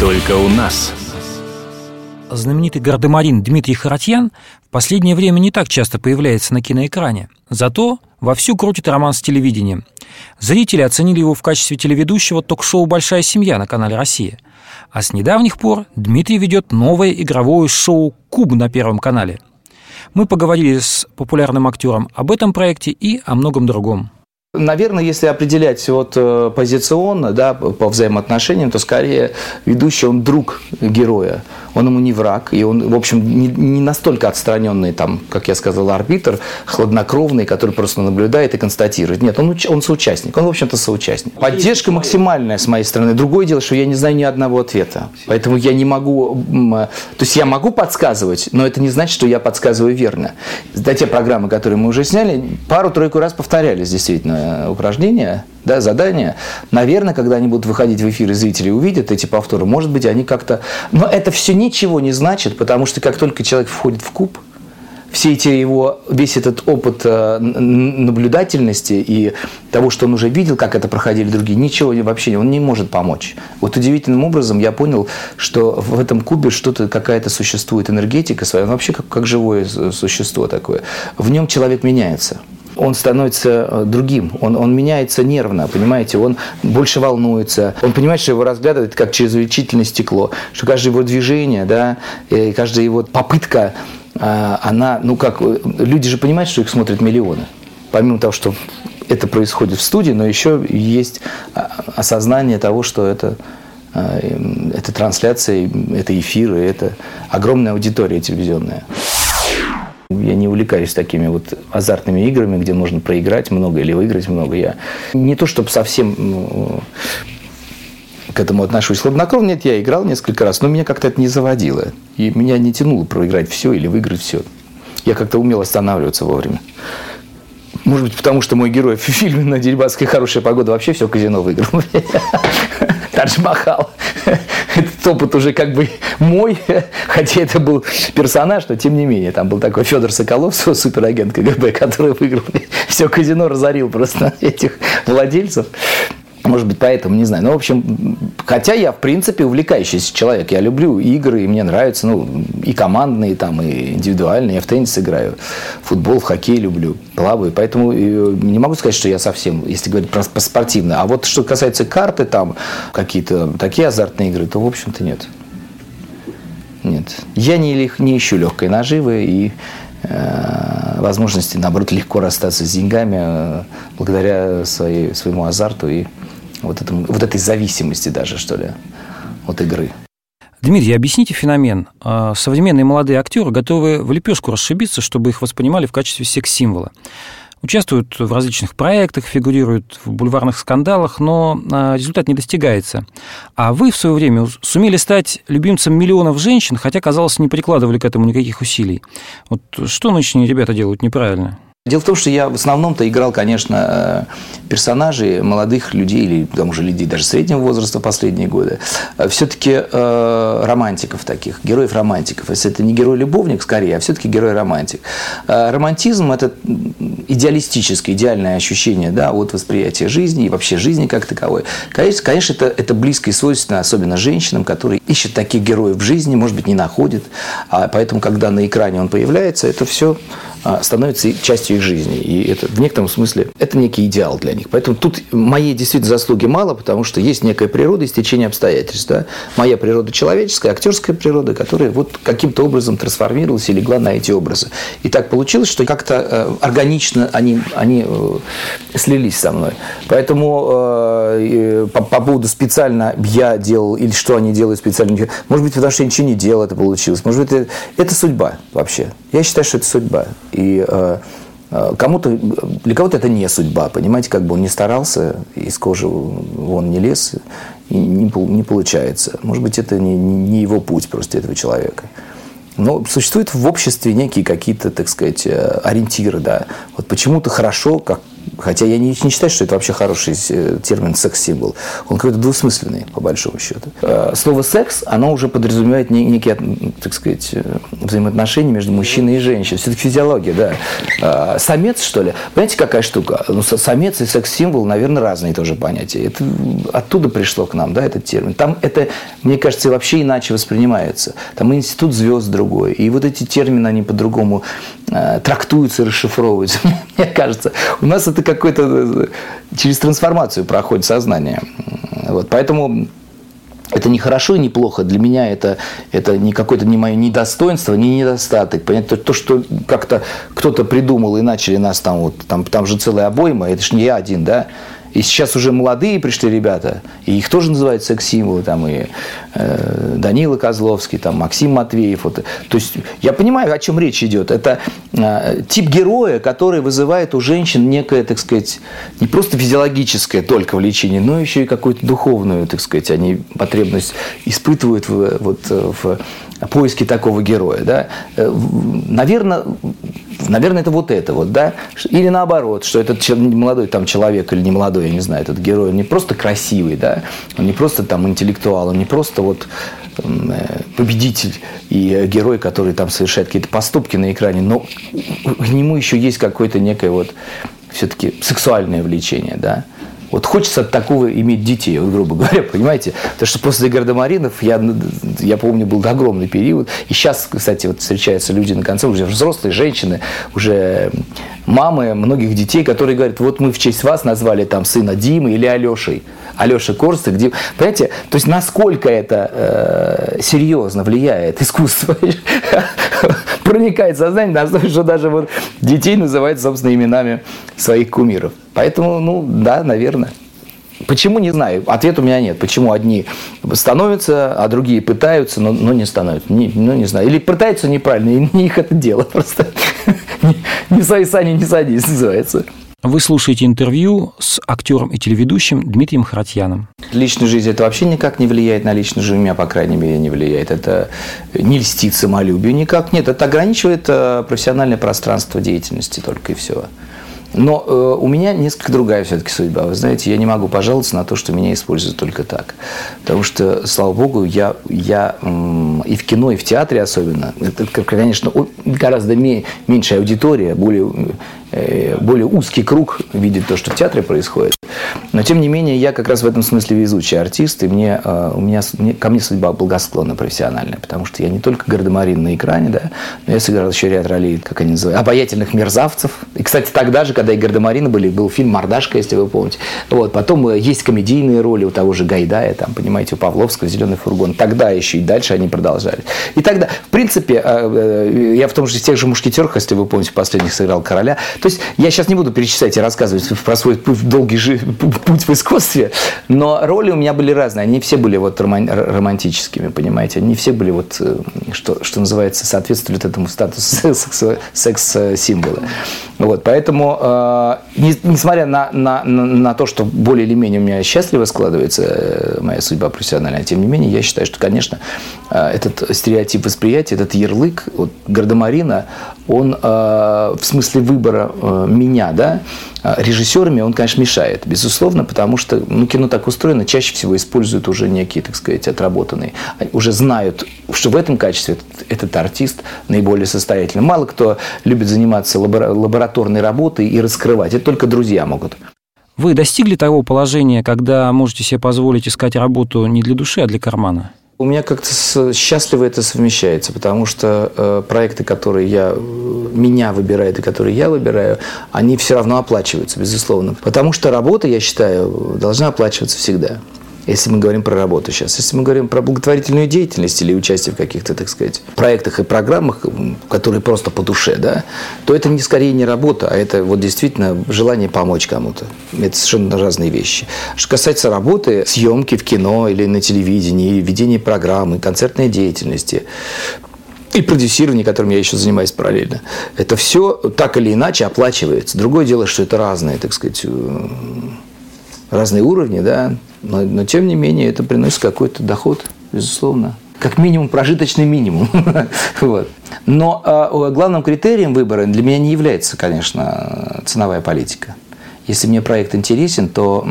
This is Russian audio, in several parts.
Только у нас. Знаменитый гардемарин Дмитрий Харатьян в последнее время не так часто появляется на киноэкране. Зато вовсю крутит роман с телевидением. Зрители оценили его в качестве телеведущего ток-шоу «Большая семья» на канале «Россия». А с недавних пор Дмитрий ведет новое игровое шоу «Куб» на Первом канале. Мы поговорили с популярным актером об этом проекте и о многом другом. Наверное, если определять вот э, позиционно, да, по взаимоотношениям, то скорее ведущий он друг героя. Он ему не враг, и он, в общем, не, не настолько отстраненный, там, как я сказал, арбитр, хладнокровный, который просто наблюдает и констатирует. Нет, он, он соучастник, он, в общем-то, соучастник. Поддержка максимальная с моей стороны. Другое дело, что я не знаю ни одного ответа. Поэтому я не могу... То есть я могу подсказывать, но это не значит, что я подсказываю верно. Да, те программы, которые мы уже сняли, пару-тройку раз повторялись, действительно Э, упражнения, да, задания, наверное, когда они будут выходить в эфир и зрители увидят эти повторы, может быть, они как-то... Но это все ничего не значит, потому что как только человек входит в куб, все эти его, весь этот опыт э, наблюдательности и того, что он уже видел, как это проходили другие, ничего вообще, он не может помочь. Вот удивительным образом я понял, что в этом кубе что-то, какая-то существует энергетика своя, он вообще как, как живое существо такое. В нем человек меняется он становится э, другим, он, он меняется нервно, понимаете, он больше волнуется, он понимает, что его разглядывают как через увеличительное стекло, что каждое его движение, да, и каждая его попытка, э, она, ну как, люди же понимают, что их смотрят миллионы, помимо того, что это происходит в студии, но еще есть осознание того, что это э, это трансляция, это эфиры, это огромная аудитория телевизионная. Я не увлекаюсь такими вот азартными играми, где можно проиграть много или выиграть много. Я не то, чтобы совсем ну, к этому отношусь хладнокровно. Нет, я играл несколько раз, но меня как-то это не заводило. И меня не тянуло проиграть все или выиграть все. Я как-то умел останавливаться вовремя. Может быть, потому что мой герой в фильме на Дерибасской «Хорошая погода» вообще все казино выиграл. Тадж-Махал. Этот опыт уже как бы мой, хотя это был персонаж, но тем не менее. Там был такой Федор Соколов, суперагент КГБ, который выиграл все казино, разорил просто этих владельцев. Может быть, поэтому, не знаю. Ну, в общем, хотя я, в принципе, увлекающийся человек. Я люблю игры, и мне нравятся, ну, и командные, там, и индивидуальные. Я в теннис играю, футбол, в хоккей люблю, плаваю. Поэтому не могу сказать, что я совсем, если говорить про, про спортивное. А вот что касается карты, там, какие-то такие азартные игры, то, в общем-то, нет. Нет. Я не, не ищу легкой наживы и э, возможности, наоборот, легко расстаться с деньгами э, благодаря своей, своему азарту и вот, этому, вот этой зависимости даже, что ли, от игры. Дмитрий, объясните феномен. А, современные молодые актеры готовы в лепешку расшибиться, чтобы их воспринимали в качестве секс-символа. Участвуют в различных проектах, фигурируют в бульварных скандалах, но а, результат не достигается. А вы в свое время сумели стать любимцем миллионов женщин, хотя, казалось, не прикладывали к этому никаких усилий. Вот что нынешние ребята делают неправильно? Дело в том, что я в основном-то играл, конечно, э, персонажей молодых людей или там уже людей даже среднего возраста последние годы. Э, все-таки э, романтиков таких, героев-романтиков. Если это не герой-любовник, скорее, а все-таки герой-романтик. Э, романтизм – это идеалистическое, идеальное ощущение да, от восприятия жизни и вообще жизни как таковой. Конечно, конечно это, это близко и свойственно, особенно женщинам, которые ищут таких героев в жизни, может быть, не находят. А поэтому, когда на экране он появляется, это все становится частью их жизни. И это в некотором смысле это некий идеал для них. Поэтому тут моей действительно заслуги мало, потому что есть некая природа и стечение обстоятельств. Да? Моя природа человеческая, актерская природа, которая вот каким-то образом трансформировалась и легла на эти образы. И так получилось, что как-то э, органично они, они э, слились со мной. Поэтому э, по, по поводу специально я делал или что они делают специально, может быть, потому что я ничего не делал, это получилось. Может быть, это, это судьба вообще. Я считаю, что это судьба. И э, э, кому-то, для кого-то это не судьба, понимаете, как бы он не старался, из кожи он не лез, и не, не получается. Может быть, это не, не его путь просто этого человека. Но существуют в обществе некие какие-то, так сказать, э, ориентиры, да. Вот почему-то хорошо, как Хотя я не, не считаю, что это вообще хороший э, термин секс-символ. Он какой-то двусмысленный, по большому счету. Э, слово «секс», оно уже подразумевает некие, так сказать, э, взаимоотношения между мужчиной и женщиной. Все-таки физиология, да. Самец, что ли? Понимаете, какая штука? Ну, самец и секс-символ, наверное, разные тоже понятия. Это оттуда пришло к нам, да, этот термин. Там это, мне кажется, вообще иначе воспринимается. Там институт звезд другой. И вот эти термины, они по-другому трактуются, расшифровываются. Мне кажется, у нас это какой-то э, через трансформацию проходит сознание. Вот, поэтому это не хорошо и не плохо. Для меня это, это не какое-то не мое недостоинство, не недостаток. Понятно, то, что как-то кто-то придумал и начали нас там, вот, там, там же целая обойма, это же не я один, да, и сейчас уже молодые пришли ребята, и их тоже называют секс-символы, там и э, Данила Козловский, там Максим Матвеев. Вот. То есть я понимаю, о чем речь идет. Это э, тип героя, который вызывает у женщин некое, так сказать, не просто физиологическое только влечение, но еще и какую-то духовную, так сказать, они потребность испытывают в, вот, в поиске такого героя. Да? Э, Наверное, наверное, это вот это вот, да? Или наоборот, что этот молодой там человек или не молодой, я не знаю, этот герой, он не просто красивый, да, он не просто там интеллектуал, он не просто вот э, победитель и герой, который там совершает какие-то поступки на экране, но к нему еще есть какое-то некое вот все-таки сексуальное влечение, да. Вот хочется от такого иметь детей, вот, грубо говоря, понимаете? Потому что после гардемаринов, я, я помню, был огромный период. И сейчас, кстати, вот встречаются люди на конце, уже взрослые женщины, уже мамы многих детей, которые говорят, вот мы в честь вас назвали там сына Димы или Алешей. Алеша Корстик, Дим. Понимаете, то есть насколько это э, серьезно влияет искусство, проникает в сознание, настолько, что даже вот детей называют, собственно, именами своих кумиров. Поэтому, ну, да, наверное. Почему, не знаю. Ответа у меня нет. Почему одни становятся, а другие пытаются, но, но не становятся. Не, ну, не знаю. Или пытаются неправильно, и не их это дело. Просто не свои сани не садись, называется. Вы слушаете интервью с актером и телеведущим Дмитрием Харатьяном. Личная жизнь это вообще никак не влияет на личную жизнь, у меня, по крайней мере, не влияет. Это не льстит самолюбию, никак нет. Это ограничивает э, профессиональное пространство деятельности только и все. Но э, у меня несколько другая все-таки судьба. Вы знаете, я не могу пожаловаться на то, что меня используют только так. Потому что, слава богу, я, я э, и в кино, и в театре особенно, это, конечно, гораздо меньшая аудитория, более Э, более узкий круг видит то, что в театре происходит. Но, тем не менее, я как раз в этом смысле везучий артист, и мне, э, у меня, ко мне судьба благосклонна профессиональная, потому что я не только гардемарин на экране, да, но я сыграл еще ряд ролей, как они называют, обаятельных мерзавцев. И, кстати, тогда же, когда и гардемарины были, был фильм «Мордашка», если вы помните. Вот, потом э, есть комедийные роли у того же Гайдая, там, понимаете, у Павловского «Зеленый фургон». Тогда еще и дальше они продолжали. И тогда, в принципе, я в том же, тех же «Мушкетерах», если вы помните, последних сыграл короля. То есть я сейчас не буду перечислять и рассказывать про свой долгий путь в искусстве, но роли у меня были разные. Они все были вот романтическими, понимаете. Они все были вот, э, что, что называется, соответствуют этому статусу секс-символа. Вот, поэтому, э, не, несмотря на, на, на то, что более или менее у меня счастливо складывается э, моя судьба профессиональная, тем не менее, я считаю, что, конечно, этот стереотип восприятия, этот ярлык вот, гардемарина, он в смысле выбора Э, меня, да, режиссерами он, конечно, мешает, безусловно, потому что ну, кино так устроено, чаще всего используют уже некие, так сказать, отработанные, уже знают, что в этом качестве этот, этот артист наиболее состоятельный. Мало кто любит заниматься лабораторной работой и раскрывать, это только друзья могут. Вы достигли того положения, когда можете себе позволить искать работу не для души, а для кармана? У меня как-то счастливо это совмещается, потому что э, проекты, которые я, меня выбирают и которые я выбираю, они все равно оплачиваются, безусловно. Потому что работа, я считаю, должна оплачиваться всегда если мы говорим про работу сейчас. Если мы говорим про благотворительную деятельность или участие в каких-то, так сказать, проектах и программах, которые просто по душе, да, то это не скорее не работа, а это вот действительно желание помочь кому-то. Это совершенно разные вещи. Что касается работы, съемки в кино или на телевидении, ведения программы, концертной деятельности, и продюсирование, которым я еще занимаюсь параллельно. Это все так или иначе оплачивается. Другое дело, что это разные, так сказать, разные уровни, да, но, но тем не менее это приносит какой-то доход, безусловно. Как минимум прожиточный минимум. вот. Но э, главным критерием выбора для меня не является, конечно, ценовая политика. Если мне проект интересен, то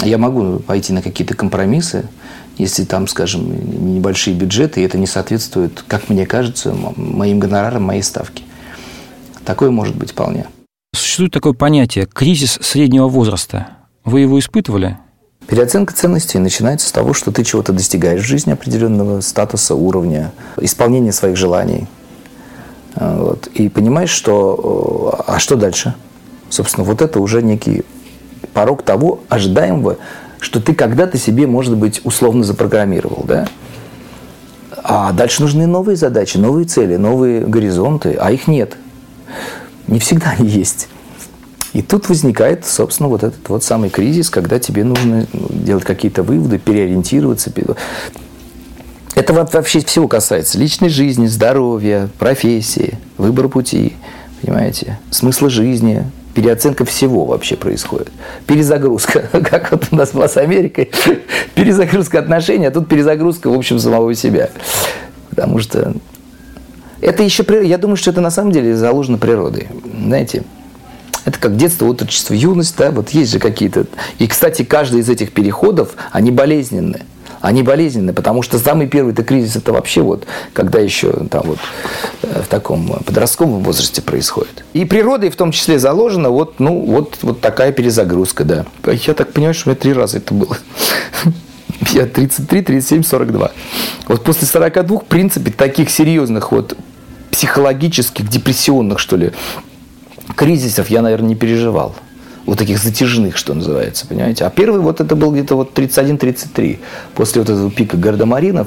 я могу пойти на какие-то компромиссы, если там, скажем, небольшие бюджеты, и это не соответствует, как мне кажется, моим гонорарам, моей ставке. Такое может быть вполне. Существует такое понятие кризис среднего возраста. Вы его испытывали? Переоценка ценностей начинается с того, что ты чего-то достигаешь в жизни определенного статуса, уровня, исполнения своих желаний. Вот. И понимаешь, что... А что дальше? Собственно, вот это уже некий порог того ожидаемого, что ты когда-то себе, может быть, условно запрограммировал, да? А дальше нужны новые задачи, новые цели, новые горизонты, а их нет. Не всегда они есть. И тут возникает, собственно, вот этот вот самый кризис, когда тебе нужно делать какие-то выводы, переориентироваться. Это вообще всего касается личной жизни, здоровья, профессии, выбора пути, понимаете, смысла жизни, переоценка всего вообще происходит. Перезагрузка, как вот у нас была с Америкой, перезагрузка отношений, а тут перезагрузка, в общем, самого себя. Потому что это еще, я думаю, что это на самом деле заложено природой. Знаете, это как детство, отрочество, юность, да, вот есть же какие-то. И, кстати, каждый из этих переходов, они болезненные они болезненны, потому что самый первый это кризис это вообще вот, когда еще там вот э, в таком подростковом возрасте происходит. И природой в том числе заложена вот, ну, вот, вот такая перезагрузка, да. Я так понимаю, что у меня три раза это было. Я 33, 37, 42. Вот после 42, в принципе, таких серьезных вот психологических, депрессионных, что ли, кризисов я, наверное, не переживал. Вот таких затяжных, что называется, понимаете. А первый вот это был где-то вот 31-33, после вот этого пика гардемаринов,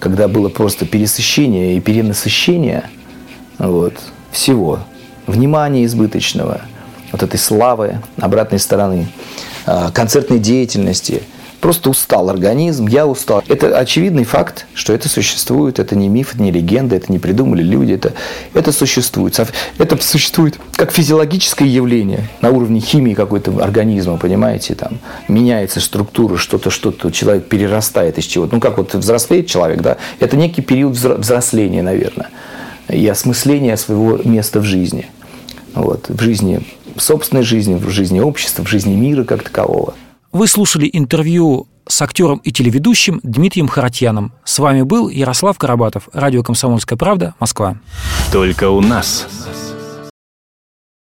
когда было просто пересыщение и перенасыщение вот, всего, внимания избыточного, вот этой славы, обратной стороны, а, концертной деятельности – Просто устал организм, я устал. Это очевидный факт, что это существует. Это не миф, не легенда, это не придумали люди. Это, это существует. Это существует как физиологическое явление на уровне химии какой-то организма, понимаете? Там меняется структура, что-то, что-то, человек перерастает из чего-то. Ну, как вот взрослеет человек, да? Это некий период взросления, наверное, и осмысления своего места в жизни. Вот, в жизни собственной жизни, в жизни общества, в жизни мира как такового. Вы слушали интервью с актером и телеведущим Дмитрием Харатьяном. С вами был Ярослав Карабатов, радио «Комсомольская правда», Москва. Только у нас